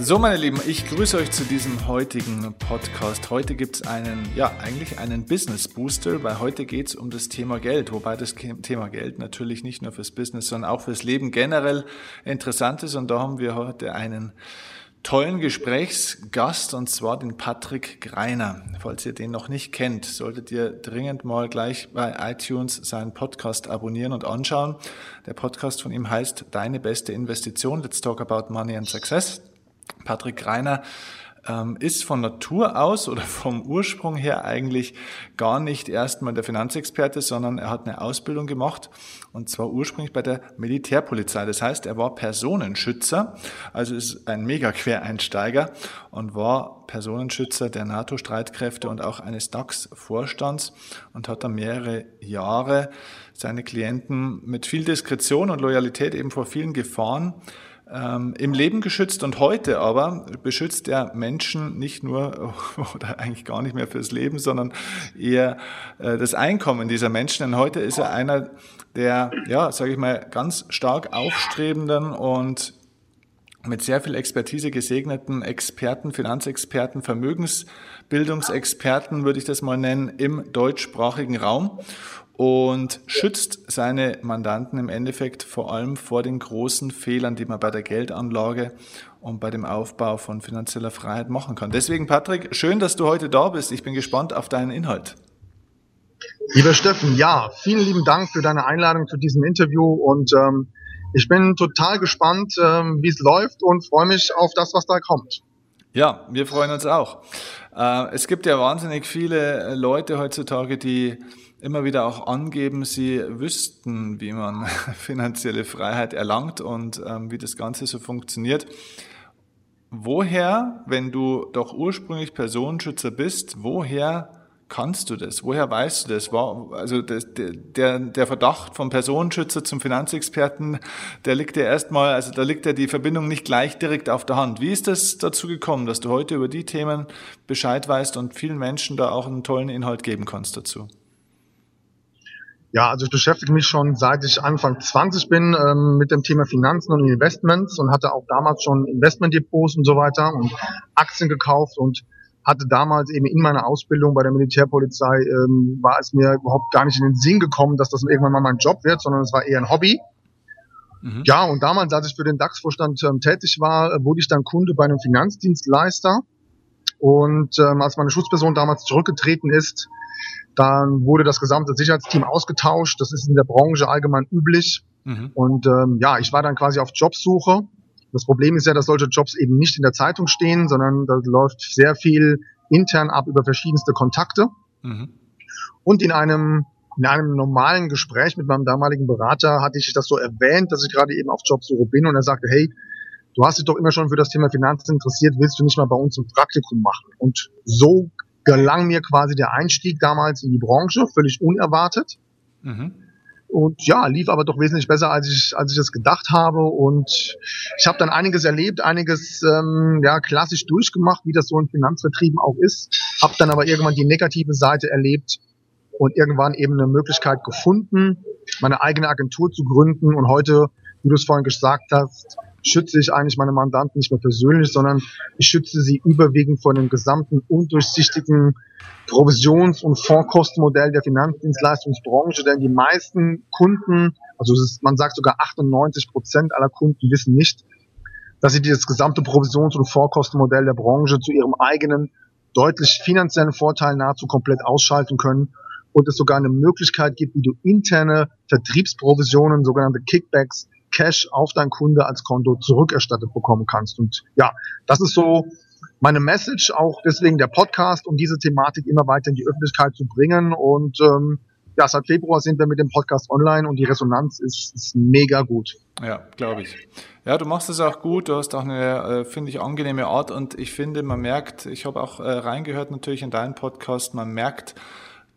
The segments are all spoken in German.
So, meine Lieben, ich grüße euch zu diesem heutigen Podcast. Heute gibt es einen, ja, eigentlich einen Business Booster, weil heute geht es um das Thema Geld, wobei das Thema Geld natürlich nicht nur fürs Business, sondern auch fürs Leben generell interessant ist. Und da haben wir heute einen tollen Gesprächsgast und zwar den Patrick Greiner. Falls ihr den noch nicht kennt, solltet ihr dringend mal gleich bei iTunes seinen Podcast abonnieren und anschauen. Der Podcast von ihm heißt Deine beste Investition. Let's talk about money and success. Patrick Reiner ähm, ist von Natur aus oder vom Ursprung her eigentlich gar nicht erstmal der Finanzexperte, sondern er hat eine Ausbildung gemacht und zwar ursprünglich bei der Militärpolizei. Das heißt, er war Personenschützer, also ist ein Mega-Quereinsteiger und war Personenschützer der NATO-Streitkräfte und auch eines DAX-Vorstands und hat dann mehrere Jahre seine Klienten mit viel Diskretion und Loyalität eben vor vielen Gefahren ähm, im Leben geschützt und heute aber beschützt er Menschen nicht nur oder eigentlich gar nicht mehr fürs Leben, sondern eher äh, das Einkommen dieser Menschen. Denn heute ist er einer der, ja, sage ich mal, ganz stark aufstrebenden und mit sehr viel Expertise gesegneten Experten, Finanzexperten, Vermögensbildungsexperten, würde ich das mal nennen, im deutschsprachigen Raum und schützt seine Mandanten im Endeffekt vor allem vor den großen Fehlern, die man bei der Geldanlage und bei dem Aufbau von finanzieller Freiheit machen kann. Deswegen, Patrick, schön, dass du heute da bist. Ich bin gespannt auf deinen Inhalt. Lieber Steffen, ja, vielen lieben Dank für deine Einladung zu diesem Interview und ähm, ich bin total gespannt, ähm, wie es läuft und freue mich auf das, was da kommt. Ja, wir freuen uns auch. Äh, es gibt ja wahnsinnig viele Leute heutzutage, die immer wieder auch angeben, sie wüssten, wie man finanzielle Freiheit erlangt und ähm, wie das Ganze so funktioniert. Woher, wenn du doch ursprünglich Personenschützer bist, woher kannst du das? Woher weißt du das? Also der, der Verdacht vom Personenschützer zum Finanzexperten, der liegt ja erstmal, also da liegt ja die Verbindung nicht gleich direkt auf der Hand. Wie ist das dazu gekommen, dass du heute über die Themen Bescheid weißt und vielen Menschen da auch einen tollen Inhalt geben kannst dazu? Ja, also ich beschäftige mich schon seit ich Anfang 20 bin ähm, mit dem Thema Finanzen und Investments und hatte auch damals schon Investmentdepots und so weiter und Aktien gekauft und hatte damals eben in meiner Ausbildung bei der Militärpolizei, ähm, war es mir überhaupt gar nicht in den Sinn gekommen, dass das irgendwann mal mein Job wird, sondern es war eher ein Hobby. Mhm. Ja, und damals, als ich für den DAX-Vorstand ähm, tätig war, äh, wurde ich dann Kunde bei einem Finanzdienstleister. Und ähm, als meine Schutzperson damals zurückgetreten ist, dann wurde das gesamte Sicherheitsteam ausgetauscht. Das ist in der Branche allgemein üblich. Mhm. Und ähm, ja, ich war dann quasi auf Jobsuche. Das Problem ist ja, dass solche Jobs eben nicht in der Zeitung stehen, sondern da läuft sehr viel intern ab über verschiedenste Kontakte. Mhm. Und in einem in einem normalen Gespräch mit meinem damaligen Berater hatte ich das so erwähnt, dass ich gerade eben auf Jobsuche bin und er sagte, hey, du hast dich doch immer schon für das Thema Finanzen interessiert, willst du nicht mal bei uns ein Praktikum machen? Und so gelang mir quasi der Einstieg damals in die Branche, völlig unerwartet. Mhm. Und ja, lief aber doch wesentlich besser, als ich, als ich es gedacht habe. Und ich habe dann einiges erlebt, einiges ähm, ja, klassisch durchgemacht, wie das so in Finanzvertrieben auch ist. Habe dann aber irgendwann die negative Seite erlebt und irgendwann eben eine Möglichkeit gefunden, meine eigene Agentur zu gründen. Und heute, wie du es vorhin gesagt hast, schütze ich eigentlich meine Mandanten nicht mehr persönlich, sondern ich schütze sie überwiegend vor dem gesamten undurchsichtigen Provisions- und Fondskostenmodell der Finanzdienstleistungsbranche, denn die meisten Kunden, also ist, man sagt sogar 98 Prozent aller Kunden wissen nicht, dass sie dieses gesamte Provisions- und Vorkostenmodell der Branche zu ihrem eigenen, deutlich finanziellen Vorteil nahezu komplett ausschalten können und es sogar eine Möglichkeit gibt, wie du interne Vertriebsprovisionen, sogenannte Kickbacks, Cash auf dein Kunde als Konto zurückerstattet bekommen kannst. Und ja, das ist so meine Message, auch deswegen der Podcast, um diese Thematik immer weiter in die Öffentlichkeit zu bringen. Und ähm, ja, seit Februar sind wir mit dem Podcast online und die Resonanz ist, ist mega gut. Ja, glaube ich. Ja, du machst es auch gut. Du hast auch eine, äh, finde ich, angenehme Art und ich finde, man merkt, ich habe auch äh, reingehört natürlich in deinen Podcast, man merkt,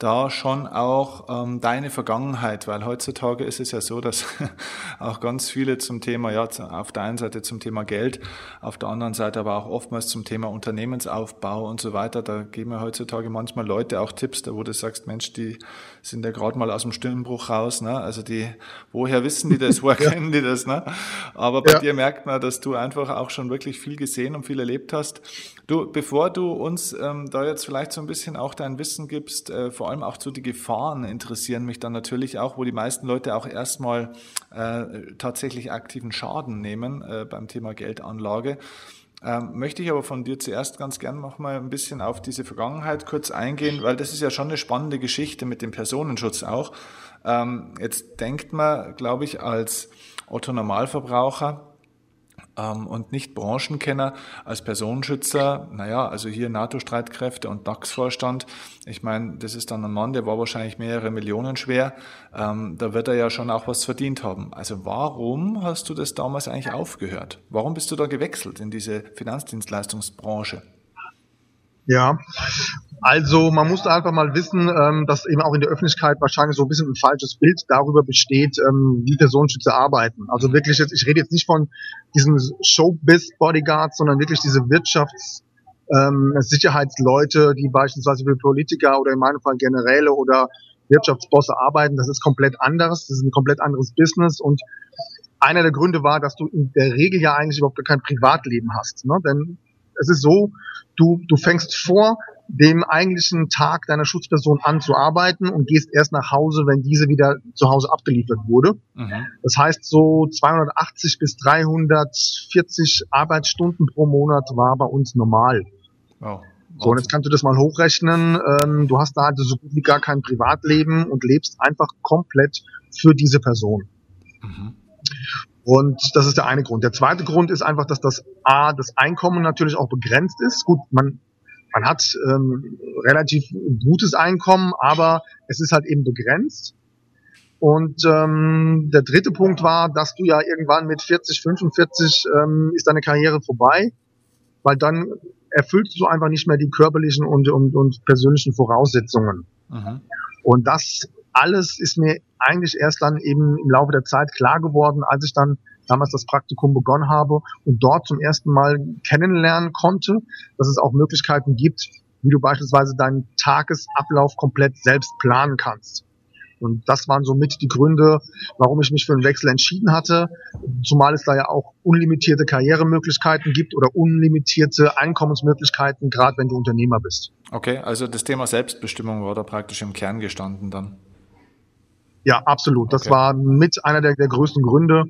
da schon auch ähm, deine Vergangenheit, weil heutzutage ist es ja so, dass auch ganz viele zum Thema, ja, auf der einen Seite zum Thema Geld, auf der anderen Seite aber auch oftmals zum Thema Unternehmensaufbau und so weiter. Da geben wir heutzutage manchmal Leute auch Tipps, da wo du sagst, Mensch, die sind ja gerade mal aus dem Stimmbruch raus, ne? Also die, woher wissen die das, woher ja. kennen die das, ne? Aber bei ja. dir merkt man, dass du einfach auch schon wirklich viel gesehen und viel erlebt hast. Du, bevor du uns ähm, da jetzt vielleicht so ein bisschen auch dein Wissen gibst, äh, vor allem auch zu die Gefahren interessieren mich dann natürlich auch, wo die meisten Leute auch erstmal äh, tatsächlich aktiven Schaden nehmen äh, beim Thema Geldanlage. Ähm, möchte ich aber von dir zuerst ganz gern noch mal ein bisschen auf diese Vergangenheit kurz eingehen, weil das ist ja schon eine spannende Geschichte mit dem Personenschutz auch. Ähm, jetzt denkt man, glaube ich, als Otto Normalverbraucher, ähm, und nicht Branchenkenner als Personenschützer, naja, also hier NATO-Streitkräfte und DAX-Vorstand, ich meine, das ist dann ein Mann, der war wahrscheinlich mehrere Millionen schwer, ähm, da wird er ja schon auch was verdient haben. Also warum hast du das damals eigentlich aufgehört? Warum bist du da gewechselt in diese Finanzdienstleistungsbranche? Ja, also man muss da einfach mal wissen, ähm, dass eben auch in der Öffentlichkeit wahrscheinlich so ein bisschen ein falsches Bild darüber besteht, ähm, wie Personenschützer arbeiten. Also wirklich jetzt, ich rede jetzt nicht von diesen Showbiz-Bodyguards, sondern wirklich diese Wirtschafts- ähm, Sicherheitsleute, die beispielsweise für Politiker oder in meinem Fall Generäle oder Wirtschaftsbosse arbeiten. Das ist komplett anderes, das ist ein komplett anderes Business und einer der Gründe war, dass du in der Regel ja eigentlich überhaupt kein Privatleben hast. Ne? Denn es ist so, du, du fängst vor dem eigentlichen Tag deiner Schutzperson an zu arbeiten und gehst erst nach Hause, wenn diese wieder zu Hause abgeliefert wurde. Mhm. Das heißt, so 280 bis 340 Arbeitsstunden pro Monat war bei uns normal. Wow. So, und jetzt kannst du das mal hochrechnen. Ähm, du hast da also so gut wie gar kein Privatleben und lebst einfach komplett für diese Person. Mhm. Und das ist der eine Grund. Der zweite Grund ist einfach, dass das A, das Einkommen natürlich auch begrenzt ist. Gut, man, man hat ähm, relativ gutes Einkommen, aber es ist halt eben begrenzt. Und ähm, der dritte Punkt war, dass du ja irgendwann mit 40, 45 ähm, ist deine Karriere vorbei, weil dann erfüllst du einfach nicht mehr die körperlichen und, und, und persönlichen Voraussetzungen. Mhm. Und das alles ist mir eigentlich erst dann eben im Laufe der Zeit klar geworden, als ich dann damals das Praktikum begonnen habe und dort zum ersten Mal kennenlernen konnte, dass es auch Möglichkeiten gibt, wie du beispielsweise deinen Tagesablauf komplett selbst planen kannst. Und das waren somit die Gründe, warum ich mich für einen Wechsel entschieden hatte. Zumal es da ja auch unlimitierte Karrieremöglichkeiten gibt oder unlimitierte Einkommensmöglichkeiten, gerade wenn du Unternehmer bist. Okay, also das Thema Selbstbestimmung war da praktisch im Kern gestanden dann. Ja, absolut. Das okay. war mit einer der, der größten Gründe,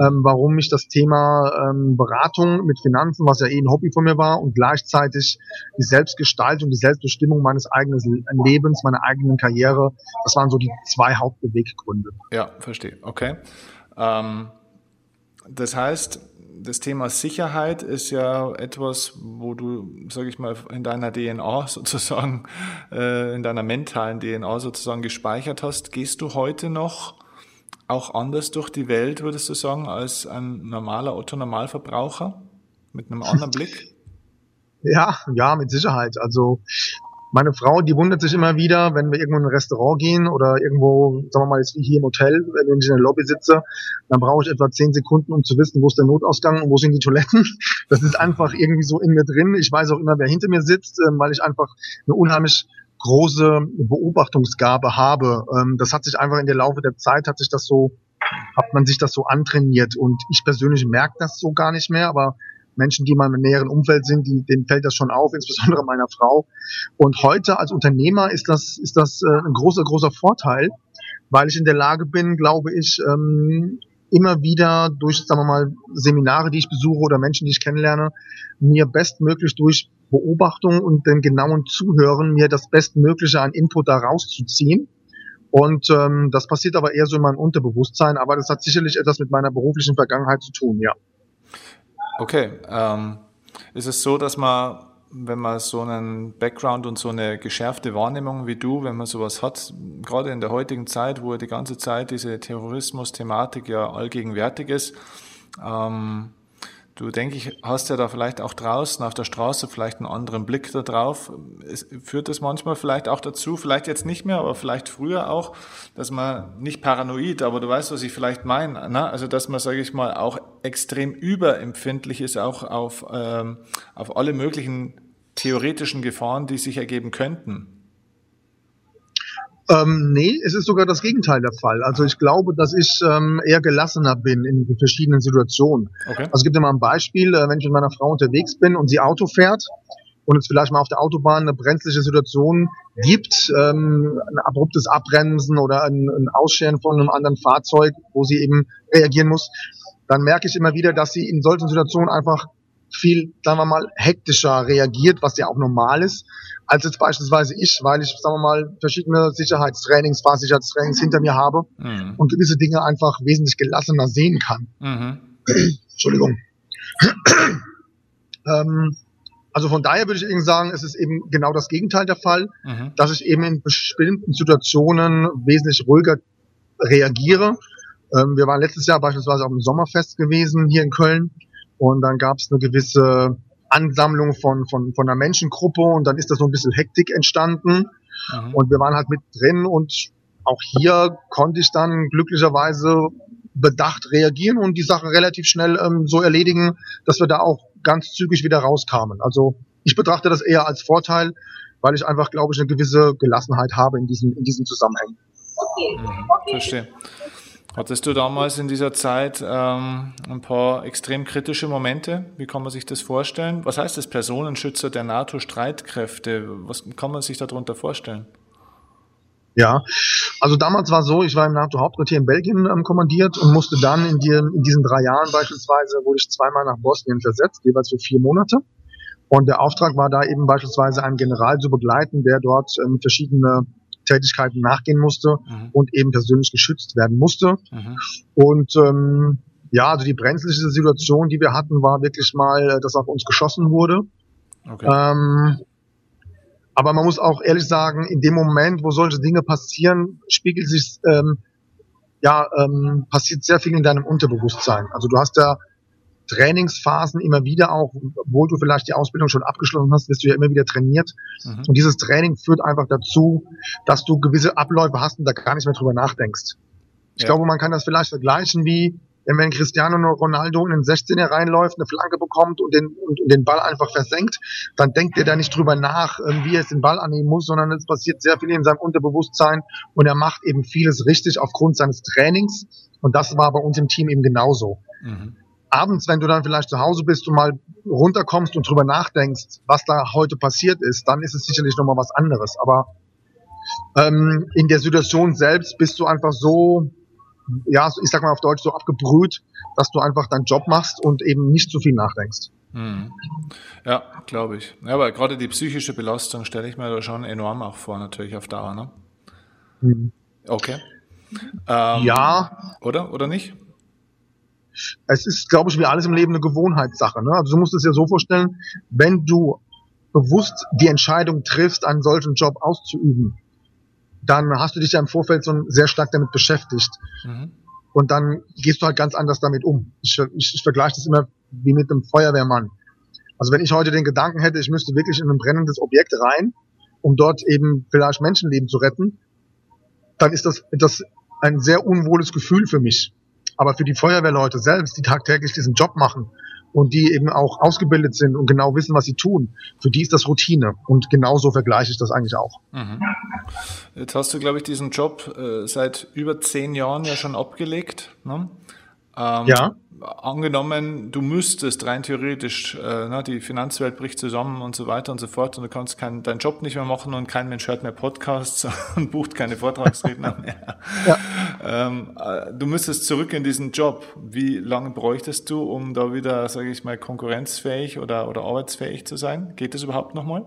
ähm, warum mich das Thema ähm, Beratung mit Finanzen, was ja eh ein Hobby von mir war, und gleichzeitig die Selbstgestaltung, die Selbstbestimmung meines eigenen Lebens, meiner eigenen Karriere, das waren so die zwei Hauptbeweggründe. Ja, verstehe. Okay. Ähm, das heißt, das Thema Sicherheit ist ja etwas, wo du, sage ich mal, in deiner DNA sozusagen, äh, in deiner mentalen DNA sozusagen gespeichert hast. Gehst du heute noch auch anders durch die Welt, würdest du sagen, als ein normaler Otto-Normalverbraucher mit einem anderen Blick? Ja, ja, mit Sicherheit. Also meine Frau, die wundert sich immer wieder, wenn wir irgendwo in ein Restaurant gehen oder irgendwo, sagen wir mal jetzt wie hier im Hotel, wenn ich in der Lobby sitze, dann brauche ich etwa zehn Sekunden, um zu wissen, wo ist der Notausgang und wo sind die Toiletten. Das ist einfach irgendwie so in mir drin. Ich weiß auch immer, wer hinter mir sitzt, ähm, weil ich einfach eine unheimlich große Beobachtungsgabe habe. Ähm, das hat sich einfach in der Laufe der Zeit, hat sich das so, hat man sich das so antrainiert und ich persönlich merke das so gar nicht mehr, aber Menschen, die in meinem näheren Umfeld sind, die, denen fällt das schon auf, insbesondere meiner Frau. Und heute als Unternehmer ist das, ist das äh, ein großer, großer Vorteil, weil ich in der Lage bin, glaube ich, ähm, immer wieder durch, sagen wir mal, Seminare, die ich besuche oder Menschen, die ich kennenlerne, mir bestmöglich durch Beobachtung und den genauen Zuhören mir das Bestmögliche an Input da rauszuziehen. Und ähm, das passiert aber eher so in meinem Unterbewusstsein, aber das hat sicherlich etwas mit meiner beruflichen Vergangenheit zu tun, ja. Okay. Ähm, ist es so, dass man, wenn man so einen Background und so eine geschärfte Wahrnehmung wie du, wenn man sowas hat, gerade in der heutigen Zeit, wo die ganze Zeit diese Terrorismus-Thematik ja allgegenwärtig ist, ähm, Du denke ich, hast ja da vielleicht auch draußen auf der Straße vielleicht einen anderen Blick da drauf. Es führt das manchmal vielleicht auch dazu, vielleicht jetzt nicht mehr, aber vielleicht früher auch, dass man nicht paranoid, aber du weißt, was ich vielleicht meine, ne? also dass man, sage ich mal, auch extrem überempfindlich ist, auch auf, ähm, auf alle möglichen theoretischen Gefahren, die sich ergeben könnten. Ähm, nee, es ist sogar das Gegenteil der Fall. Also ich glaube, dass ich ähm, eher gelassener bin in verschiedenen Situationen. Okay. Also es gibt immer ein Beispiel, äh, wenn ich mit meiner Frau unterwegs bin und sie Auto fährt und es vielleicht mal auf der Autobahn eine brenzliche Situation gibt, ähm, ein abruptes Abbremsen oder ein, ein Ausscheren von einem anderen Fahrzeug, wo sie eben reagieren muss, dann merke ich immer wieder, dass sie in solchen Situationen einfach viel, sagen wir mal, hektischer reagiert, was ja auch normal ist, als jetzt beispielsweise ich, weil ich, sagen wir mal, verschiedene Sicherheitstrainings, Fahrsicherheitstrainings hinter mir habe mhm. und gewisse Dinge einfach wesentlich gelassener sehen kann. Mhm. Entschuldigung. ähm, also von daher würde ich eben sagen, es ist eben genau das Gegenteil der Fall, mhm. dass ich eben in bestimmten Situationen wesentlich ruhiger reagiere. Ähm, wir waren letztes Jahr beispielsweise auf dem Sommerfest gewesen hier in Köln und dann gab es eine gewisse Ansammlung von, von, von einer Menschengruppe und dann ist da so ein bisschen Hektik entstanden. Mhm. Und wir waren halt mit drin und auch hier konnte ich dann glücklicherweise bedacht reagieren und die Sache relativ schnell ähm, so erledigen, dass wir da auch ganz zügig wieder rauskamen. Also ich betrachte das eher als Vorteil, weil ich einfach, glaube ich, eine gewisse Gelassenheit habe in diesem, in diesem Zusammenhang. Okay. Mhm, verstehe. Hattest du damals in dieser Zeit ähm, ein paar extrem kritische Momente? Wie kann man sich das vorstellen? Was heißt das Personenschützer der NATO-Streitkräfte? Was kann man sich darunter vorstellen? Ja, also damals war so, ich war im NATO-Hauptquartier in Belgien ähm, kommandiert und musste dann in, die, in diesen drei Jahren beispielsweise, wurde ich zweimal nach Bosnien versetzt, jeweils für vier Monate. Und der Auftrag war da eben beispielsweise einen General zu begleiten, der dort ähm, verschiedene Tätigkeiten nachgehen musste mhm. und eben persönlich geschützt werden musste. Mhm. Und ähm, ja, also die brenzliche Situation, die wir hatten, war wirklich mal, äh, dass auf uns geschossen wurde. Okay. Ähm, aber man muss auch ehrlich sagen, in dem Moment, wo solche Dinge passieren, spiegelt sich, ähm, ja, ähm, passiert sehr viel in deinem Unterbewusstsein. Also du hast ja Trainingsphasen immer wieder auch, obwohl du vielleicht die Ausbildung schon abgeschlossen hast, wirst du ja immer wieder trainiert. Mhm. Und dieses Training führt einfach dazu, dass du gewisse Abläufe hast und da gar nicht mehr drüber nachdenkst. Ich ja. glaube, man kann das vielleicht vergleichen wie, wenn Cristiano Ronaldo in den 16er reinläuft, eine Flanke bekommt und den, und, den Ball einfach versenkt, dann denkt er da nicht drüber nach, ähm, wie er jetzt den Ball annehmen muss, sondern es passiert sehr viel in seinem Unterbewusstsein und er macht eben vieles richtig aufgrund seines Trainings. Und das war bei uns im Team eben genauso. Mhm abends, wenn du dann vielleicht zu Hause bist und mal runterkommst und drüber nachdenkst, was da heute passiert ist, dann ist es sicherlich nochmal was anderes. Aber ähm, in der Situation selbst bist du einfach so, ja, ich sag mal auf Deutsch so abgebrüht, dass du einfach deinen Job machst und eben nicht zu viel nachdenkst. Hm. Ja, glaube ich. Ja, aber gerade die psychische Belastung stelle ich mir da schon enorm auch vor, natürlich auf Dauer. Ne? Hm. Okay. Ähm, ja. Oder? Oder nicht? Es ist, glaube ich, wie alles im Leben eine Gewohnheitssache. Ne? Also du musst es dir so vorstellen, wenn du bewusst die Entscheidung triffst, einen solchen Job auszuüben, dann hast du dich ja im Vorfeld so sehr stark damit beschäftigt. Mhm. Und dann gehst du halt ganz anders damit um. Ich, ich, ich vergleiche das immer wie mit einem Feuerwehrmann. Also wenn ich heute den Gedanken hätte, ich müsste wirklich in ein brennendes Objekt rein, um dort eben vielleicht Menschenleben zu retten, dann ist das, das ein sehr unwohles Gefühl für mich. Aber für die Feuerwehrleute selbst, die tagtäglich diesen Job machen und die eben auch ausgebildet sind und genau wissen, was sie tun, für die ist das Routine. Und genauso vergleiche ich das eigentlich auch. Mhm. Jetzt hast du, glaube ich, diesen Job äh, seit über zehn Jahren ja schon abgelegt. Ne? Ähm, ja angenommen, du müsstest rein theoretisch, äh, na, die Finanzwelt bricht zusammen und so weiter und so fort und du kannst keinen, deinen Job nicht mehr machen und kein Mensch hört mehr Podcasts und bucht keine Vortragsredner mehr. Ja. Ähm, äh, du müsstest zurück in diesen Job. Wie lange bräuchtest du, um da wieder, sage ich mal, konkurrenzfähig oder, oder arbeitsfähig zu sein? Geht das überhaupt nochmal?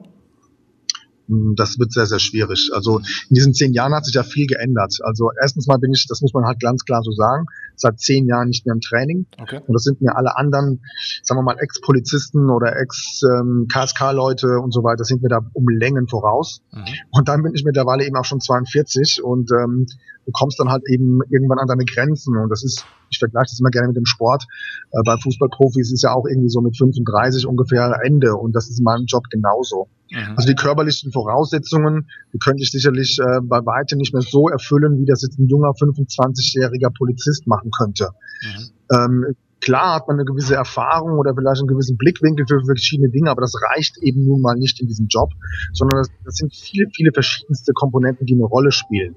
Hm, das wird sehr, sehr schwierig. Also in diesen zehn Jahren hat sich ja viel geändert. Also erstens mal bin ich, das muss man halt ganz klar so sagen, seit zehn Jahren nicht mehr im Training. Okay. Und das sind mir alle anderen, sagen wir mal, Ex-Polizisten oder Ex-KSK-Leute ähm, und so weiter, sind mir da um Längen voraus. Mhm. Und dann bin ich mittlerweile eben auch schon 42 und ähm, du kommst dann halt eben irgendwann an deine Grenzen. Und das ist, ich vergleiche das immer gerne mit dem Sport. Äh, bei Fußballprofis ist ja auch irgendwie so mit 35 ungefähr Ende. Und das ist in meinem Job genauso. Mhm. Also die körperlichen Voraussetzungen, die könnte ich sicherlich äh, bei weitem nicht mehr so erfüllen, wie das jetzt ein junger 25-jähriger Polizist machen könnte. Mhm. Ähm, klar hat man eine gewisse Erfahrung oder vielleicht einen gewissen Blickwinkel für verschiedene Dinge, aber das reicht eben nun mal nicht in diesem Job, sondern das, das sind viele, viele verschiedenste Komponenten, die eine Rolle spielen.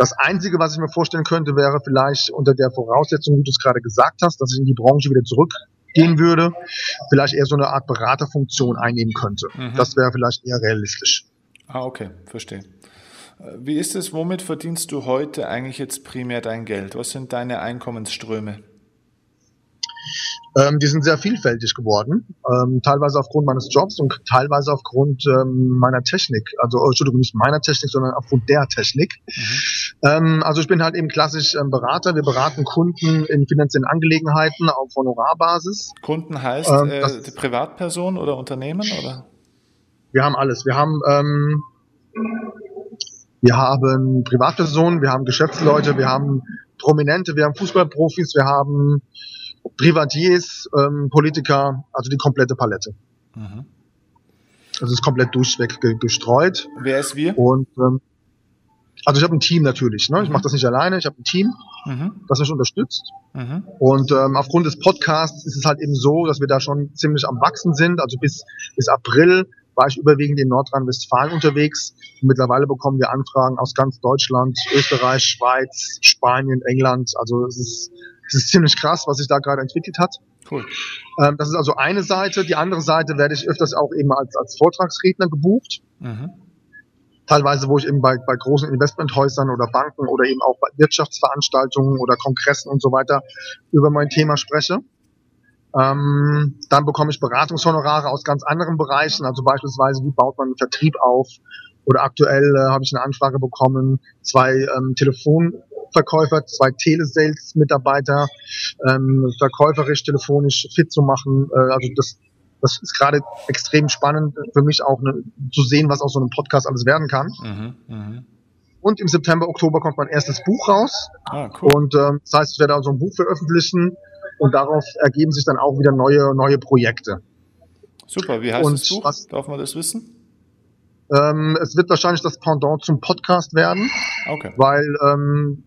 Das Einzige, was ich mir vorstellen könnte, wäre vielleicht unter der Voraussetzung, wie du es gerade gesagt hast, dass ich in die Branche wieder zurückgehen würde, vielleicht eher so eine Art Beraterfunktion einnehmen könnte. Mhm. Das wäre vielleicht eher realistisch. Ah, okay, verstehe. Äh, wie ist es, womit verdienst du heute eigentlich jetzt primär dein Geld? Was sind deine Einkommensströme? Ähm, die sind sehr vielfältig geworden, ähm, teilweise aufgrund meines Jobs und teilweise aufgrund ähm, meiner Technik. Also, oh, Entschuldigung, nicht meiner Technik, sondern aufgrund der Technik. Mhm. Ähm, also ich bin halt eben klassisch ähm, Berater. Wir beraten Kunden in finanziellen Angelegenheiten auf Honorarbasis. Kunden heißt ähm, äh, Privatperson oder Unternehmen oder? Wir haben alles. Wir haben ähm, wir haben Privatpersonen, wir haben Geschäftsleute, wir haben Prominente, wir haben Fußballprofis, wir haben Privatiers, ähm, Politiker, also die komplette Palette. Mhm. Also ist komplett durchweg ge gestreut. Wer ist wir? Und ähm, also ich habe ein Team natürlich. Ne? Ich mhm. mache das nicht alleine. Ich habe ein Team, mhm. das mich unterstützt. Mhm. Und ähm, aufgrund des Podcasts ist es halt eben so, dass wir da schon ziemlich am wachsen sind. Also bis bis April war ich überwiegend in Nordrhein-Westfalen unterwegs. Und mittlerweile bekommen wir Anfragen aus ganz Deutschland, Österreich, Schweiz, Spanien, England. Also es ist das ist ziemlich krass, was sich da gerade entwickelt hat. Cool. Ähm, das ist also eine Seite. Die andere Seite werde ich öfters auch eben als, als Vortragsredner gebucht. Mhm. Teilweise, wo ich eben bei, bei großen Investmenthäusern oder Banken oder eben auch bei Wirtschaftsveranstaltungen oder Kongressen und so weiter über mein Thema spreche. Ähm, dann bekomme ich Beratungshonorare aus ganz anderen Bereichen, also beispielsweise, wie baut man einen Vertrieb auf? Oder aktuell äh, habe ich eine Anfrage bekommen, zwei ähm, Telefon Verkäufer, zwei Telesales-Mitarbeiter, ähm, verkäuferisch, telefonisch fit zu machen. Äh, also das, das ist gerade extrem spannend für mich auch ne, zu sehen, was aus so einem Podcast alles werden kann. Mhm, mh. Und im September, Oktober kommt mein erstes Buch raus. Ah, cool. Und ähm, das heißt, ich werde also ein Buch veröffentlichen und darauf ergeben sich dann auch wieder neue, neue Projekte. Super, wie heißt und das Buch? Was, Darf man das wissen? Ähm, es wird wahrscheinlich das Pendant zum Podcast werden. Okay. Weil ähm,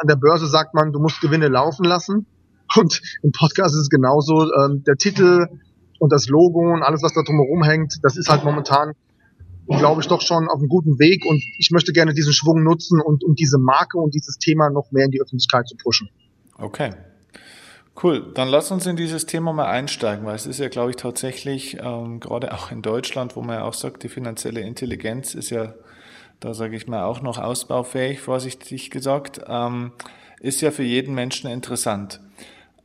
an der Börse sagt man, du musst Gewinne laufen lassen. Und im Podcast ist es genauso. Ähm, der Titel und das Logo und alles, was da drumherum hängt, das ist halt momentan, glaube ich, doch schon auf einem guten Weg. Und ich möchte gerne diesen Schwung nutzen und, um diese Marke und dieses Thema noch mehr in die Öffentlichkeit zu pushen. Okay. Cool, dann lass uns in dieses Thema mal einsteigen, weil es ist ja, glaube ich, tatsächlich, ähm, gerade auch in Deutschland, wo man ja auch sagt, die finanzielle Intelligenz ist ja da sage ich mal auch noch ausbaufähig, vorsichtig gesagt, ähm, ist ja für jeden Menschen interessant.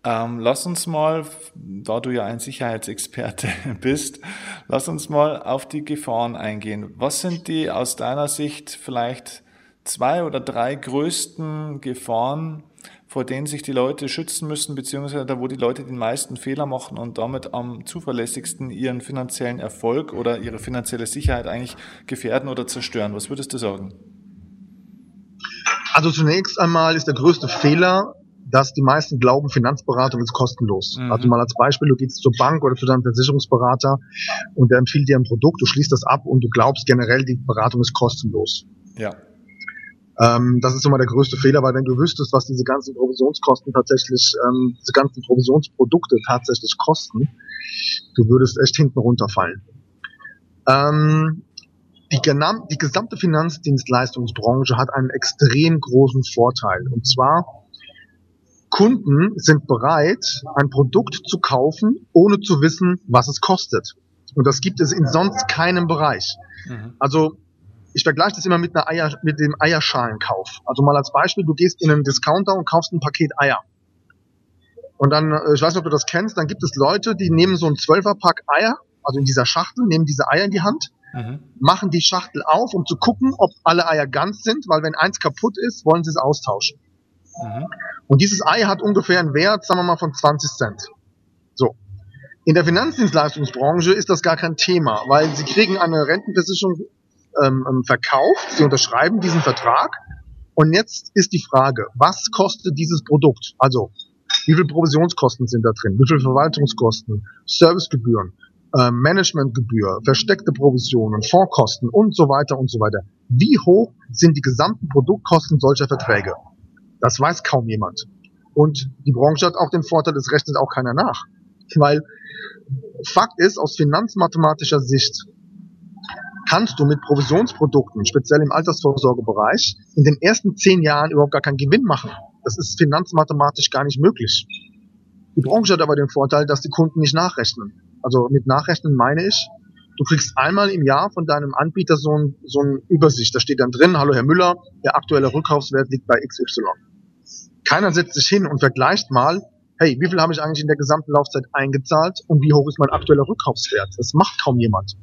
Ähm, lass uns mal, da du ja ein Sicherheitsexperte bist, lass uns mal auf die Gefahren eingehen. Was sind die aus deiner Sicht vielleicht zwei oder drei größten Gefahren, vor denen sich die Leute schützen müssen, beziehungsweise da, wo die Leute den meisten Fehler machen und damit am zuverlässigsten ihren finanziellen Erfolg oder ihre finanzielle Sicherheit eigentlich gefährden oder zerstören. Was würdest du sagen? Also zunächst einmal ist der größte Fehler, dass die meisten glauben, Finanzberatung ist kostenlos. Mhm. Also mal als Beispiel, du gehst zur Bank oder zu deinem Versicherungsberater und der empfiehlt dir ein Produkt, du schließt das ab und du glaubst generell, die Beratung ist kostenlos. Ja. Ähm, das ist immer der größte Fehler, weil wenn du wüsstest, was diese ganzen Provisionskosten tatsächlich, ähm, diese ganzen Provisionsprodukte tatsächlich kosten, du würdest echt hinten runterfallen. Ähm, die, die gesamte Finanzdienstleistungsbranche hat einen extrem großen Vorteil. Und zwar, Kunden sind bereit, ein Produkt zu kaufen, ohne zu wissen, was es kostet. Und das gibt es in sonst keinem Bereich. Mhm. Also ich vergleiche das immer mit einer Eier, mit dem Eierschalenkauf. Also mal als Beispiel, du gehst in einen Discounter und kaufst ein Paket Eier. Und dann, äh, ich weiß nicht, ob du das kennst, dann gibt es Leute, die nehmen so ein Zwölferpack Eier, also in dieser Schachtel, nehmen diese Eier in die Hand, mhm. machen die Schachtel auf, um zu gucken, ob alle Eier ganz sind, weil wenn eins kaputt ist, wollen sie es austauschen. Mhm. Und dieses Ei hat ungefähr einen Wert, sagen wir mal, von 20 Cent. So. In der Finanzdienstleistungsbranche ist das gar kein Thema, weil sie kriegen eine Rentenversicherung ähm, ähm verkauft, sie unterschreiben diesen Vertrag und jetzt ist die Frage, was kostet dieses Produkt? Also, wie viel Provisionskosten sind da drin? Wie viel Verwaltungskosten? Servicegebühren? äh, Managementgebühr, versteckte Provisionen, Fondskosten und so weiter und so weiter. Wie hoch sind die gesamten Produktkosten solcher Verträge? Das weiß kaum jemand. Und die Branche hat auch den Vorteil, es rechnet auch keiner nach. Weil Fakt ist, aus finanzmathematischer Sicht kannst du mit Provisionsprodukten, speziell im Altersvorsorgebereich, in den ersten zehn Jahren überhaupt gar keinen Gewinn machen. Das ist finanzmathematisch gar nicht möglich. Die Branche hat aber den Vorteil, dass die Kunden nicht nachrechnen. Also mit Nachrechnen meine ich, du kriegst einmal im Jahr von deinem Anbieter so ein, so ein Übersicht. Da steht dann drin, hallo Herr Müller, der aktuelle Rückkaufswert liegt bei XY. Keiner setzt sich hin und vergleicht mal, hey, wie viel habe ich eigentlich in der gesamten Laufzeit eingezahlt und wie hoch ist mein aktueller Rückkaufswert? Das macht kaum jemand.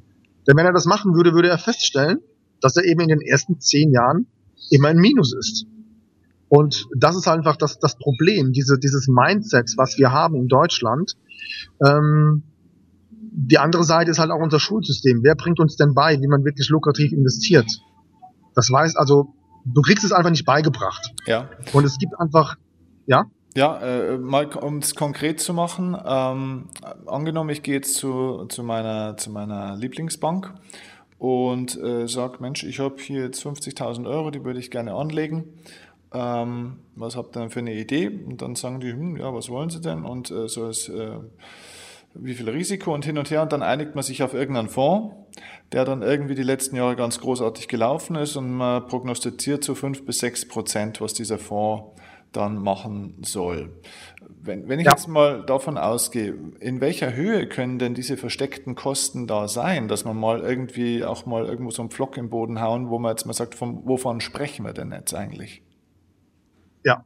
Denn wenn er das machen würde, würde er feststellen, dass er eben in den ersten zehn Jahren immer ein Minus ist. Und das ist einfach das, das Problem, diese, dieses Mindset, was wir haben in Deutschland. Ähm, die andere Seite ist halt auch unser Schulsystem. Wer bringt uns denn bei, wie man wirklich lukrativ investiert? Das weiß also, du kriegst es einfach nicht beigebracht. Ja. Und es gibt einfach, ja? Ja, äh, mal um es konkret zu machen, ähm, angenommen, ich gehe jetzt zu, zu, meiner, zu meiner Lieblingsbank und äh, sage, Mensch, ich habe hier jetzt 50.000 Euro, die würde ich gerne anlegen. Ähm, was habt ihr denn für eine Idee? Und dann sagen die, hm, ja, was wollen sie denn? Und äh, so ist äh, wie viel Risiko und hin und her und dann einigt man sich auf irgendeinen Fonds, der dann irgendwie die letzten Jahre ganz großartig gelaufen ist und man prognostiziert so fünf bis sechs Prozent, was dieser Fonds dann machen soll. Wenn, wenn ich ja. jetzt mal davon ausgehe, in welcher Höhe können denn diese versteckten Kosten da sein, dass man mal irgendwie auch mal irgendwo so einen Pflock im Boden hauen, wo man jetzt mal sagt, von, wovon sprechen wir denn jetzt eigentlich? Ja,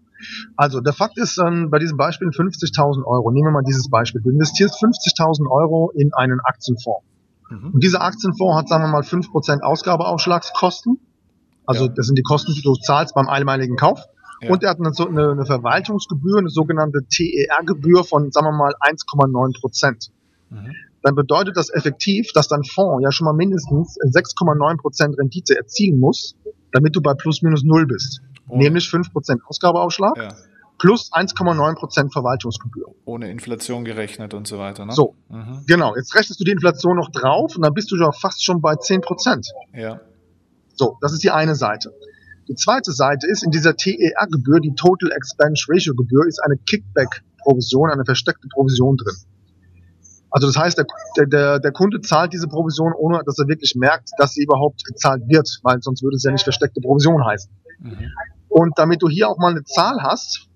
also der Fakt ist ähm, bei diesem Beispiel 50.000 Euro. Nehmen wir mal dieses Beispiel. Du investierst 50.000 Euro in einen Aktienfonds. Mhm. Und dieser Aktienfonds hat, sagen wir mal, 5% Ausgabeaufschlagskosten. Also ja. das sind die Kosten, die du zahlst beim einmaligen Kauf. Ja. Und er hat eine, eine, eine Verwaltungsgebühr, eine sogenannte TER-Gebühr von, sagen wir mal, 1,9 Prozent. Mhm. Dann bedeutet das effektiv, dass dein Fonds ja schon mal mindestens 6,9 Prozent Rendite erzielen muss, damit du bei plus minus null bist. Ohne. Nämlich 5% Ausgabeaufschlag ja. plus 1,9% Verwaltungsgebühr. Ohne Inflation gerechnet und so weiter. Ne? So, mhm. genau. Jetzt rechnest du die Inflation noch drauf und dann bist du ja fast schon bei 10%. Ja. So, das ist die eine Seite. Die zweite Seite ist, in dieser TER-Gebühr, die Total Expense Ratio Gebühr, ist eine Kickback-Provision, eine versteckte Provision drin. Also das heißt, der, der, der Kunde zahlt diese Provision, ohne dass er wirklich merkt, dass sie überhaupt gezahlt wird, weil sonst würde es ja nicht versteckte Provision heißen. Mhm. Und damit du hier auch mal eine Zahl hast,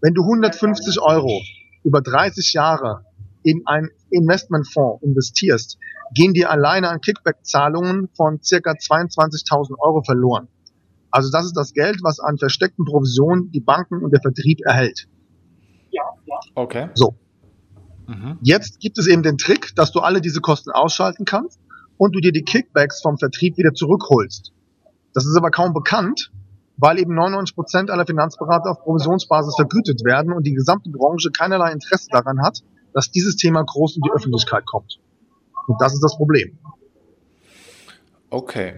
wenn du 150 Euro über 30 Jahre in ein Investmentfonds investierst, gehen dir alleine an Kickback-Zahlungen von circa 22.000 Euro verloren. Also das ist das Geld, was an versteckten Provisionen die Banken und der Vertrieb erhält. Okay. So. Mhm. Jetzt gibt es eben den Trick, dass du alle diese Kosten ausschalten kannst und du dir die Kickbacks vom Vertrieb wieder zurückholst. Das ist aber kaum bekannt, weil eben 99 Prozent aller Finanzberater auf Provisionsbasis vergütet werden und die gesamte Branche keinerlei Interesse daran hat, dass dieses Thema groß in die Öffentlichkeit kommt. Und das ist das Problem. Okay.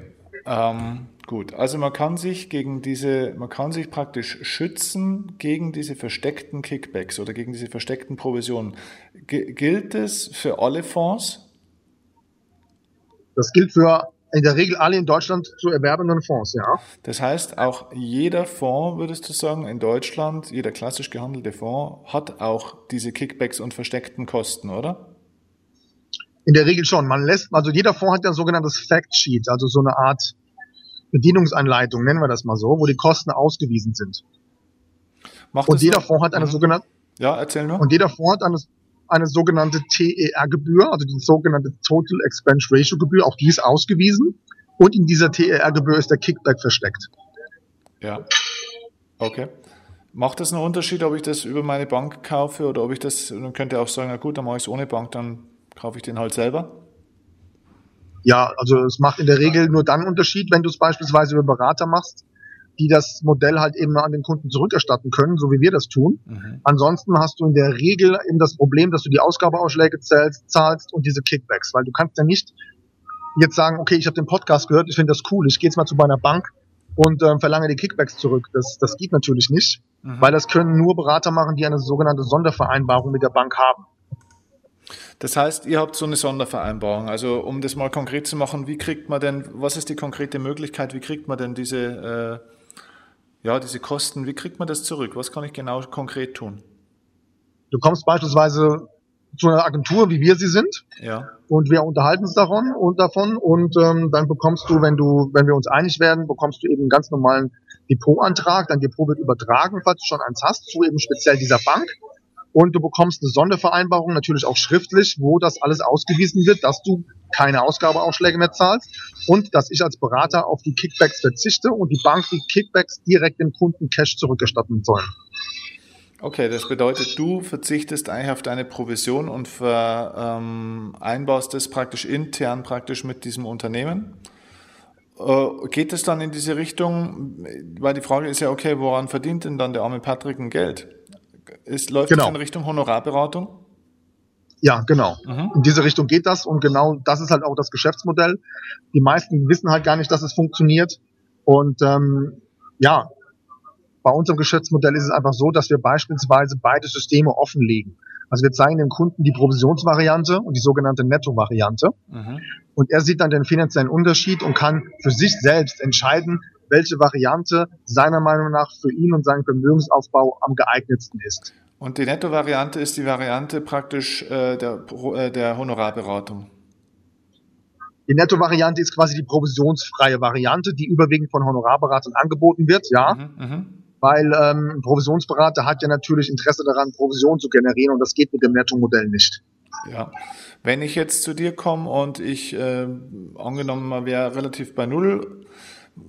Ähm, gut, also man kann sich gegen diese, man kann sich praktisch schützen gegen diese versteckten Kickbacks oder gegen diese versteckten Provisionen. G gilt es für alle Fonds? Das gilt für in der Regel alle in Deutschland zu erwerbenden Fonds, ja. Das heißt, auch jeder Fonds, würdest du sagen, in Deutschland, jeder klassisch gehandelte Fonds, hat auch diese Kickbacks und versteckten Kosten, oder? In der Regel schon. Man lässt, also jeder Fonds hat ja ein sogenanntes Fact Sheet, also so eine Art Bedienungsanleitung, nennen wir das mal so, wo die Kosten ausgewiesen sind. Macht und jeder Fonds hat eine mhm. sogenannte, ja, erzähl nur. Und jeder Fonds hat eine, eine sogenannte TER-Gebühr, also die sogenannte Total Expense Ratio Gebühr, auch die ist ausgewiesen. Und in dieser TER-Gebühr ist der Kickback versteckt. Ja. Okay. Macht das einen Unterschied, ob ich das über meine Bank kaufe oder ob ich das, dann könnt ihr auch sagen, na gut, dann mache ich es ohne Bank, dann kaufe ich den halt selber? Ja, also es macht in der Regel nur dann Unterschied, wenn du es beispielsweise über Berater machst, die das Modell halt eben an den Kunden zurückerstatten können, so wie wir das tun. Mhm. Ansonsten hast du in der Regel eben das Problem, dass du die Ausgabeausschläge zahlst, zahlst und diese Kickbacks, weil du kannst ja nicht jetzt sagen, okay, ich habe den Podcast gehört, ich finde das cool, ich gehe jetzt mal zu meiner Bank und äh, verlange die Kickbacks zurück. Das, das geht natürlich nicht, mhm. weil das können nur Berater machen, die eine sogenannte Sondervereinbarung mit der Bank haben. Das heißt, ihr habt so eine Sondervereinbarung. Also um das mal konkret zu machen, wie kriegt man denn, was ist die konkrete Möglichkeit, wie kriegt man denn diese, äh, ja, diese Kosten, wie kriegt man das zurück? Was kann ich genau konkret tun? Du kommst beispielsweise zu einer Agentur, wie wir sie sind. Ja. Und wir unterhalten uns davon und davon und ähm, dann bekommst du, wenn du, wenn wir uns einig werden, bekommst du eben einen ganz normalen Depotantrag. Dein Depot wird übertragen, falls du schon eins hast, zu eben speziell dieser Bank und du bekommst eine Sondervereinbarung, natürlich auch schriftlich, wo das alles ausgewiesen wird, dass du keine Ausgabeausschläge mehr zahlst und dass ich als Berater auf die Kickbacks verzichte und die Bank die Kickbacks direkt dem Kunden Cash zurückerstatten soll. Okay, das bedeutet, du verzichtest eigentlich auf deine Provision und vereinbarst ähm, das praktisch intern praktisch mit diesem Unternehmen. Äh, geht es dann in diese Richtung? Weil die Frage ist ja, okay, woran verdient denn dann der arme Patrick ein Geld? Ist, läuft genau. in Richtung Honorarberatung? Ja, genau. Mhm. In diese Richtung geht das und genau das ist halt auch das Geschäftsmodell. Die meisten wissen halt gar nicht, dass es funktioniert. Und ähm, ja, bei unserem Geschäftsmodell ist es einfach so, dass wir beispielsweise beide Systeme offenlegen. Also wir zeigen dem Kunden die Provisionsvariante und die sogenannte Netto-Variante. Mhm. Und er sieht dann den finanziellen Unterschied und kann für sich selbst entscheiden, welche Variante seiner Meinung nach für ihn und seinen Vermögensaufbau am geeignetsten ist. Und die Netto-Variante ist die Variante praktisch äh, der, äh, der Honorarberatung. Die Netto-Variante ist quasi die provisionsfreie Variante, die überwiegend von Honorarberatern angeboten wird, ja. Mhm, mh. Weil ähm, ein Provisionsberater hat ja natürlich Interesse daran, Provision zu generieren und das geht mit dem Netto-Modell nicht. Ja, wenn ich jetzt zu dir komme und ich äh, angenommen mal wäre relativ bei Null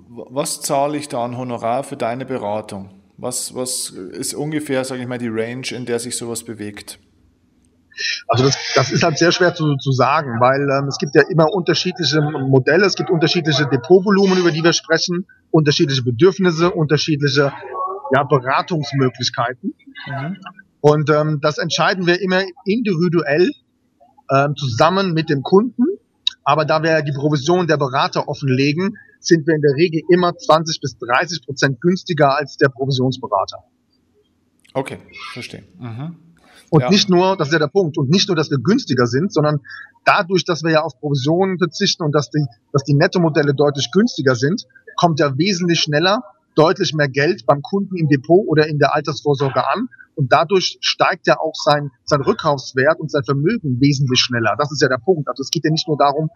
was zahle ich da an Honorar für deine Beratung? Was, was ist ungefähr, sage ich mal, die Range, in der sich sowas bewegt? Also das, das ist halt sehr schwer zu, zu sagen, weil ähm, es gibt ja immer unterschiedliche Modelle, es gibt unterschiedliche Depotvolumen, über die wir sprechen, unterschiedliche Bedürfnisse, unterschiedliche ja, Beratungsmöglichkeiten. Mhm. Und ähm, das entscheiden wir immer individuell ähm, zusammen mit dem Kunden. Aber da wir die Provision der Berater offenlegen, sind wir in der Regel immer 20 bis 30 Prozent günstiger als der Provisionsberater. Okay, verstehe. Mhm. Und ja. nicht nur, das ist ja der Punkt, und nicht nur, dass wir günstiger sind, sondern dadurch, dass wir ja auf Provisionen verzichten und dass die, dass die Nettomodelle deutlich günstiger sind, kommt ja wesentlich schneller deutlich mehr Geld beim Kunden im Depot oder in der Altersvorsorge an. Und dadurch steigt ja auch sein, sein Rückkaufswert und sein Vermögen wesentlich schneller. Das ist ja der Punkt. Also es geht ja nicht nur darum,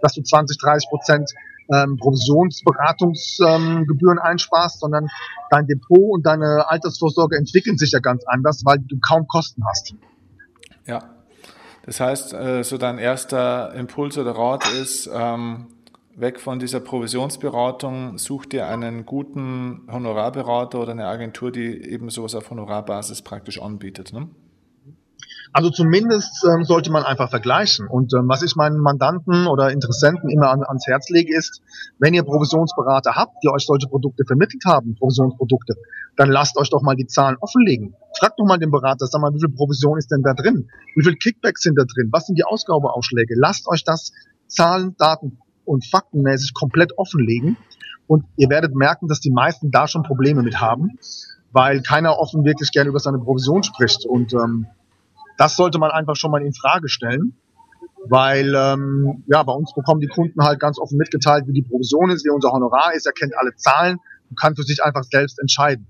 dass du 20, 30 Prozent ähm, Provisionsberatungsgebühren ähm, einsparst, sondern dein Depot und deine Altersvorsorge entwickeln sich ja ganz anders, weil du kaum Kosten hast. Ja, das heißt, äh, so dein erster Impuls oder Rat ist, ähm, weg von dieser Provisionsberatung, such dir einen guten Honorarberater oder eine Agentur, die eben sowas auf Honorarbasis praktisch anbietet. Ne? Also zumindest ähm, sollte man einfach vergleichen. Und ähm, was ich meinen Mandanten oder Interessenten immer an, ans Herz lege, ist, wenn ihr Provisionsberater habt, die euch solche Produkte vermittelt haben, Provisionsprodukte, dann lasst euch doch mal die Zahlen offenlegen. Fragt doch mal den Berater, sag mal, wie viel Provision ist denn da drin? Wie viel Kickbacks sind da drin? Was sind die Ausgabeausschläge? Lasst euch das Zahlen, Daten und faktenmäßig komplett offenlegen. Und ihr werdet merken, dass die meisten da schon Probleme mit haben, weil keiner offen wirklich gerne über seine Provision spricht. Und ähm, das sollte man einfach schon mal in Frage stellen, weil ähm, ja bei uns bekommen die Kunden halt ganz offen mitgeteilt, wie die Provision ist, wie unser Honorar ist. Er kennt alle Zahlen und kann für sich einfach selbst entscheiden.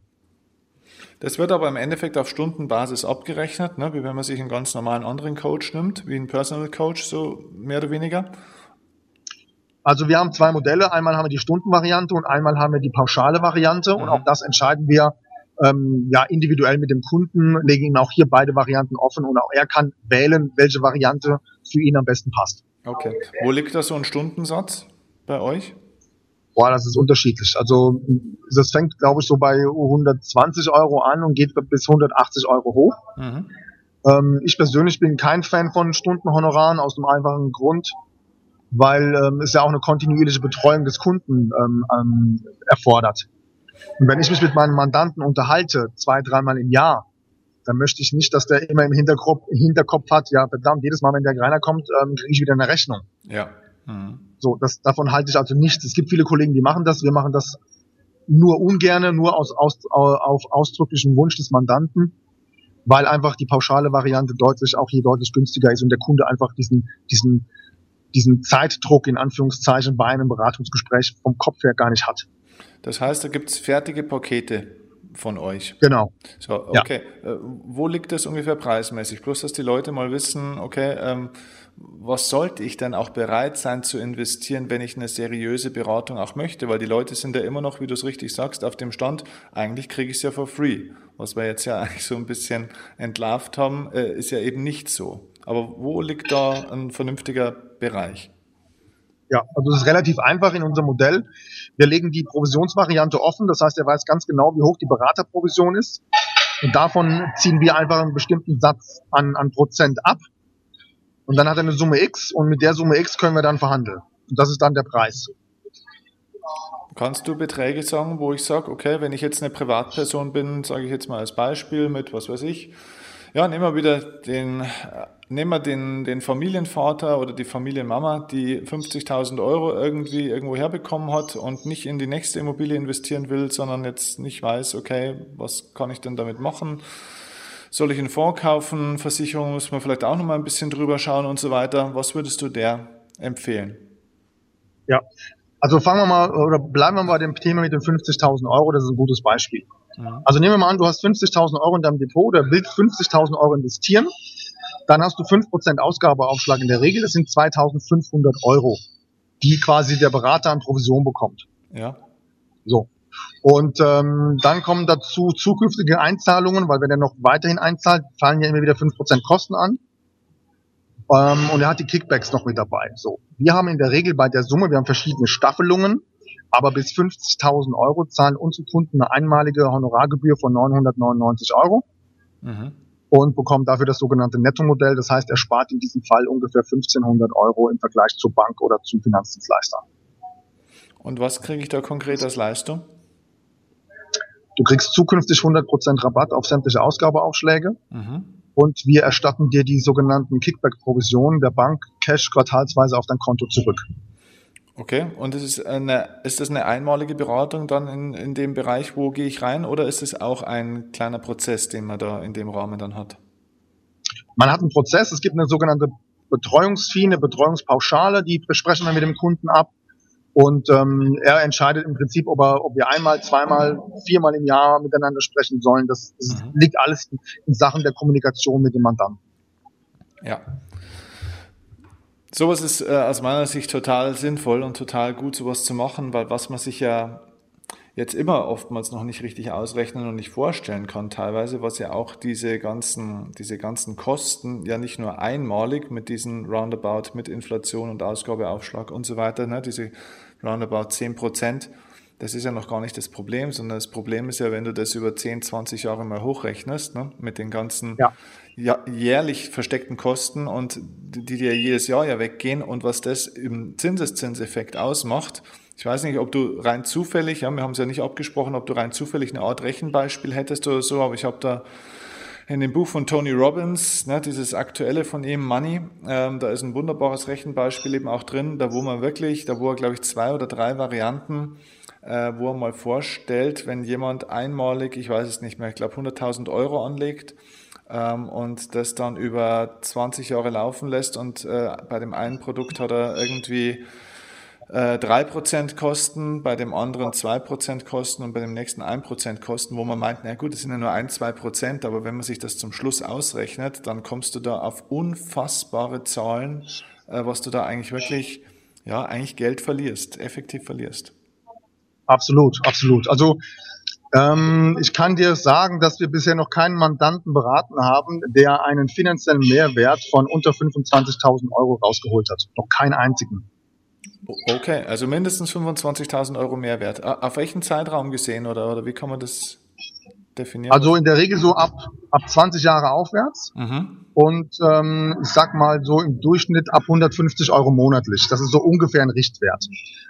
Das wird aber im Endeffekt auf Stundenbasis abgerechnet, ne? wie wenn man sich einen ganz normalen anderen Coach nimmt, wie einen Personal Coach, so mehr oder weniger. Also wir haben zwei Modelle. Einmal haben wir die Stundenvariante und einmal haben wir die pauschale Variante. Mhm. Und auch das entscheiden wir ähm, ja individuell mit dem Kunden, legen ihm auch hier beide Varianten offen und auch er kann wählen, welche Variante für ihn am besten passt. Okay. Wo liegt da so ein Stundensatz bei euch? Boah, das ist unterschiedlich. Also das fängt, glaube ich, so bei 120 Euro an und geht bis 180 Euro hoch. Mhm. Ähm, ich persönlich bin kein Fan von Stundenhonoraren aus dem einfachen Grund, weil ähm, es ja auch eine kontinuierliche Betreuung des Kunden ähm, ähm, erfordert. Und wenn ich mich mit meinen Mandanten unterhalte, zwei, dreimal im Jahr, dann möchte ich nicht, dass der immer im Hinterkopf, Hinterkopf hat, ja verdammt, jedes Mal, wenn der Greiner kommt, ähm, kriege ich wieder eine Rechnung. Ja. Mhm. So, das, davon halte ich also nichts. Es gibt viele Kollegen, die machen das. Wir machen das nur ungerne, nur aus, aus, auf ausdrücklichen Wunsch des Mandanten, weil einfach die pauschale Variante deutlich auch hier deutlich günstiger ist und der Kunde einfach diesen, diesen, diesen Zeitdruck in Anführungszeichen bei einem Beratungsgespräch vom Kopf her gar nicht hat. Das heißt, da gibt's fertige Pakete von euch. Genau. So, okay. Ja. Äh, wo liegt das ungefähr preismäßig? Bloß, dass die Leute mal wissen, okay, ähm, was sollte ich denn auch bereit sein zu investieren, wenn ich eine seriöse Beratung auch möchte? Weil die Leute sind ja immer noch, wie du es richtig sagst, auf dem Stand, eigentlich kriege ich es ja for free. Was wir jetzt ja eigentlich so ein bisschen entlarvt haben, äh, ist ja eben nicht so. Aber wo liegt da ein vernünftiger Bereich? Ja, also es ist relativ einfach in unserem Modell. Wir legen die Provisionsvariante offen, das heißt, er weiß ganz genau, wie hoch die Beraterprovision ist. Und davon ziehen wir einfach einen bestimmten Satz an, an Prozent ab. Und dann hat er eine Summe X und mit der Summe X können wir dann verhandeln. Und das ist dann der Preis. Kannst du Beträge sagen, wo ich sage, okay, wenn ich jetzt eine Privatperson bin, sage ich jetzt mal als Beispiel mit, was weiß ich, ja, nehmen wir wieder den, nehmen wir den, den Familienvater oder die Familienmama, die 50.000 Euro irgendwie irgendwo herbekommen hat und nicht in die nächste Immobilie investieren will, sondern jetzt nicht weiß, okay, was kann ich denn damit machen? Soll ich einen Fonds kaufen? Versicherung muss man vielleicht auch noch mal ein bisschen drüber schauen und so weiter. Was würdest du der empfehlen? Ja, also fangen wir mal oder bleiben wir mal bei dem Thema mit den 50.000 Euro. Das ist ein gutes Beispiel. Mhm. Also nehmen wir mal an, du hast 50.000 Euro in deinem Depot oder willst 50.000 Euro investieren. Dann hast du 5% Ausgabeaufschlag in der Regel. Das sind 2.500 Euro, die quasi der Berater an Provision bekommt. Ja. So. Und ähm, dann kommen dazu zukünftige Einzahlungen, weil wenn er noch weiterhin einzahlt, fallen ja immer wieder 5% Kosten an. Ähm, und er hat die Kickbacks noch mit dabei. So, wir haben in der Regel bei der Summe, wir haben verschiedene Staffelungen, aber bis 50.000 Euro zahlen unsere Kunden eine einmalige Honorargebühr von 999 Euro mhm. Und bekommen dafür das sogenannte Nettomodell. Das heißt, er spart in diesem Fall ungefähr 1.500 Euro im Vergleich zur Bank oder zum Finanzdienstleister. Und was kriege ich da konkret als Leistung? Du kriegst zukünftig 100% Rabatt auf sämtliche Ausgabeaufschläge. Mhm. Und wir erstatten dir die sogenannten Kickback-Provisionen der Bank Cash quartalsweise auf dein Konto zurück. Okay, und ist, es eine, ist das eine einmalige Beratung dann in, in dem Bereich, wo gehe ich rein, oder ist es auch ein kleiner Prozess, den man da in dem Rahmen dann hat? Man hat einen Prozess, es gibt eine sogenannte Betreuungsfee, eine Betreuungspauschale, die besprechen wir mit dem Kunden ab. Und ähm, er entscheidet im Prinzip, ob, er, ob wir einmal, zweimal, viermal im Jahr miteinander sprechen sollen. Das, das mhm. liegt alles in Sachen der Kommunikation mit dem Mandanten. Ja. Sowas ist äh, aus meiner Sicht total sinnvoll und total gut, sowas zu machen, weil was man sich ja jetzt immer oftmals noch nicht richtig ausrechnen und nicht vorstellen kann, teilweise, was ja auch diese ganzen, diese ganzen Kosten ja nicht nur einmalig mit diesen Roundabout, mit Inflation und Ausgabeaufschlag und so weiter, ne, diese roundabout 10 Prozent. Das ist ja noch gar nicht das Problem, sondern das Problem ist ja, wenn du das über 10, 20 Jahre mal hochrechnest, ne, mit den ganzen ja. Jährlich versteckten Kosten und die dir jedes Jahr ja weggehen und was das im Zinseszinseffekt ausmacht. Ich weiß nicht, ob du rein zufällig, ja, wir haben es ja nicht abgesprochen, ob du rein zufällig eine Art Rechenbeispiel hättest oder so, aber ich habe da in dem Buch von Tony Robbins, ne, dieses aktuelle von ihm, Money, ähm, da ist ein wunderbares Rechenbeispiel eben auch drin, da wo man wirklich, da wo er, glaube ich, zwei oder drei Varianten, äh, wo er mal vorstellt, wenn jemand einmalig, ich weiß es nicht mehr, ich glaube 100.000 Euro anlegt ähm, und das dann über 20 Jahre laufen lässt und äh, bei dem einen Produkt hat er irgendwie äh, drei Prozent Kosten, bei dem anderen zwei Prozent Kosten und bei dem nächsten ein Prozent Kosten, wo man meint, na gut, das sind ja nur ein, zwei Prozent, aber wenn man sich das zum Schluss ausrechnet, dann kommst du da auf unfassbare Zahlen, äh, was du da eigentlich wirklich, ja, eigentlich Geld verlierst, effektiv verlierst. Absolut, absolut. Also ähm, ich kann dir sagen, dass wir bisher noch keinen Mandanten beraten haben, der einen finanziellen Mehrwert von unter 25.000 Euro rausgeholt hat. Noch keinen einzigen. Okay, also mindestens 25.000 Euro Mehrwert. Auf welchen Zeitraum gesehen oder, oder wie kann man das? Definieren? Also in der Regel so ab, ab 20 Jahre aufwärts. Mhm. Und ähm, ich sag mal so im Durchschnitt ab 150 Euro monatlich. Das ist so ungefähr ein Richtwert.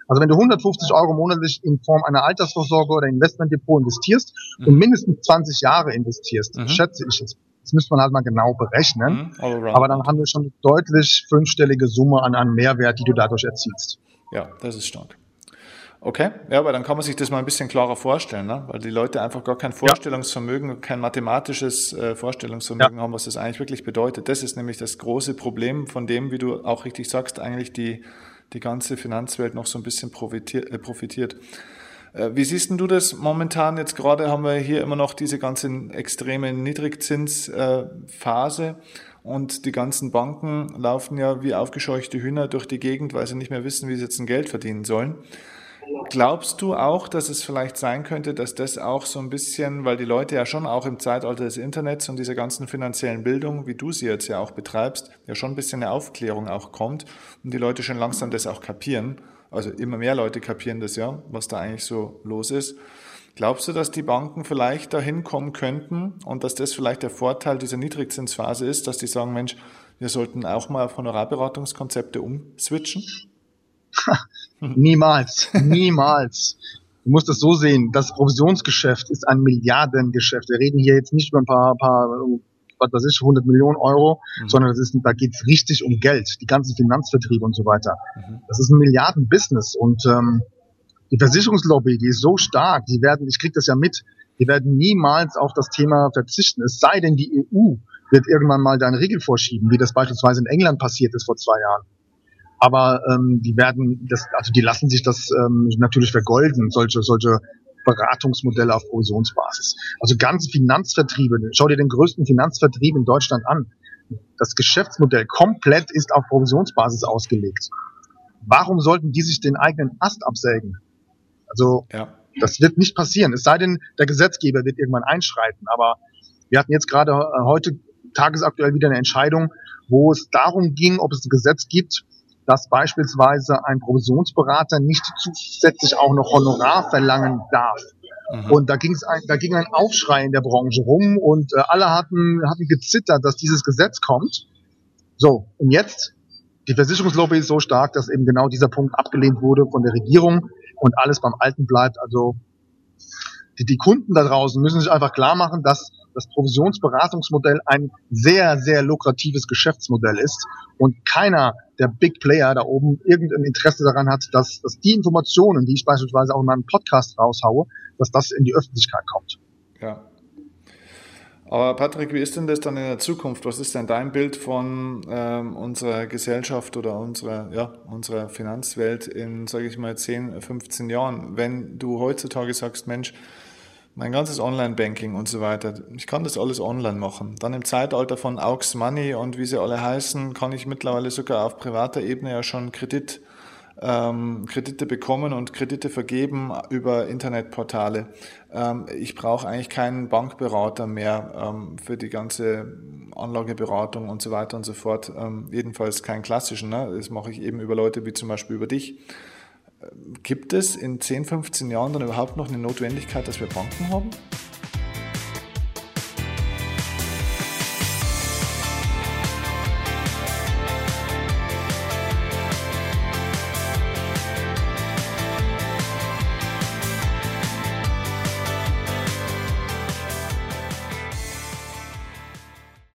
Also wenn du 150 Euro monatlich in Form einer Altersvorsorge oder Investmentdepot investierst mhm. und mindestens 20 Jahre investierst, mhm. schätze ich jetzt das müsste man halt mal genau berechnen. Mhm, Aber dann haben wir schon eine deutlich fünfstellige Summe an, an Mehrwert, die du dadurch erzielst. Ja, das ist stark. Okay, ja, aber dann kann man sich das mal ein bisschen klarer vorstellen, ne? weil die Leute einfach gar kein Vorstellungsvermögen, kein mathematisches äh, Vorstellungsvermögen ja. haben, was das eigentlich wirklich bedeutet. Das ist nämlich das große Problem, von dem, wie du auch richtig sagst, eigentlich die, die ganze Finanzwelt noch so ein bisschen profitiert. Äh, profitiert. Äh, wie siehst du das momentan? Jetzt gerade haben wir hier immer noch diese ganze extreme Niedrigzinsphase und die ganzen Banken laufen ja wie aufgescheuchte Hühner durch die Gegend, weil sie nicht mehr wissen, wie sie jetzt ein Geld verdienen sollen. Glaubst du auch, dass es vielleicht sein könnte, dass das auch so ein bisschen, weil die Leute ja schon auch im Zeitalter des Internets und dieser ganzen finanziellen Bildung, wie du sie jetzt ja auch betreibst, ja schon ein bisschen eine Aufklärung auch kommt und die Leute schon langsam das auch kapieren? Also immer mehr Leute kapieren das ja, was da eigentlich so los ist. Glaubst du, dass die Banken vielleicht dahin kommen könnten und dass das vielleicht der Vorteil dieser Niedrigzinsphase ist, dass die sagen, Mensch, wir sollten auch mal auf Honorarberatungskonzepte umswitchen? niemals, niemals. Du musst es so sehen, das Provisionsgeschäft ist ein Milliardengeschäft. Wir reden hier jetzt nicht über ein paar, paar was weiß ich, 100 Millionen Euro, mhm. sondern das ist, da geht's richtig um Geld, die ganzen Finanzvertriebe und so weiter. Mhm. Das ist ein Milliardenbusiness und ähm, die Versicherungslobby, die ist so stark, die werden, ich krieg das ja mit, die werden niemals auf das Thema verzichten. Es sei denn, die EU wird irgendwann mal da eine Regel vorschieben, wie das beispielsweise in England passiert ist vor zwei Jahren. Aber ähm, die werden das, also die lassen sich das ähm, natürlich vergolden, solche, solche Beratungsmodelle auf Provisionsbasis. Also ganze Finanzvertriebe, schau dir den größten Finanzvertrieb in Deutschland an. Das Geschäftsmodell komplett ist auf Provisionsbasis ausgelegt. Warum sollten die sich den eigenen Ast absägen? Also ja. das wird nicht passieren. Es sei denn, der Gesetzgeber wird irgendwann einschreiten. Aber wir hatten jetzt gerade äh, heute tagesaktuell wieder eine Entscheidung, wo es darum ging, ob es ein Gesetz gibt, dass beispielsweise ein Provisionsberater nicht zusätzlich auch noch Honorar verlangen darf. Mhm. Und da, ging's ein, da ging ein Aufschrei in der Branche rum und äh, alle hatten, hatten gezittert, dass dieses Gesetz kommt. So, und jetzt, die Versicherungslobby ist so stark, dass eben genau dieser Punkt abgelehnt wurde von der Regierung und alles beim Alten bleibt. Also die, die Kunden da draußen müssen sich einfach klar machen, dass das Provisionsberatungsmodell ein sehr, sehr lukratives Geschäftsmodell ist und keiner der Big Player da oben irgendein Interesse daran hat, dass, dass die Informationen, die ich beispielsweise auch in meinem Podcast raushaue, dass das in die Öffentlichkeit kommt. Ja. Aber Patrick, wie ist denn das dann in der Zukunft? Was ist denn dein Bild von ähm, unserer Gesellschaft oder unserer, ja, unserer Finanzwelt in, sage ich mal, 10, 15 Jahren? Wenn du heutzutage sagst, Mensch, mein ganzes Online-Banking und so weiter. Ich kann das alles online machen. Dann im Zeitalter von Aux Money und wie sie alle heißen, kann ich mittlerweile sogar auf privater Ebene ja schon Kredit, ähm, Kredite bekommen und Kredite vergeben über Internetportale. Ähm, ich brauche eigentlich keinen Bankberater mehr ähm, für die ganze Anlageberatung und so weiter und so fort. Ähm, jedenfalls keinen klassischen. Ne? Das mache ich eben über Leute wie zum Beispiel über dich. Gibt es in 10, 15 Jahren dann überhaupt noch eine Notwendigkeit, dass wir Banken haben?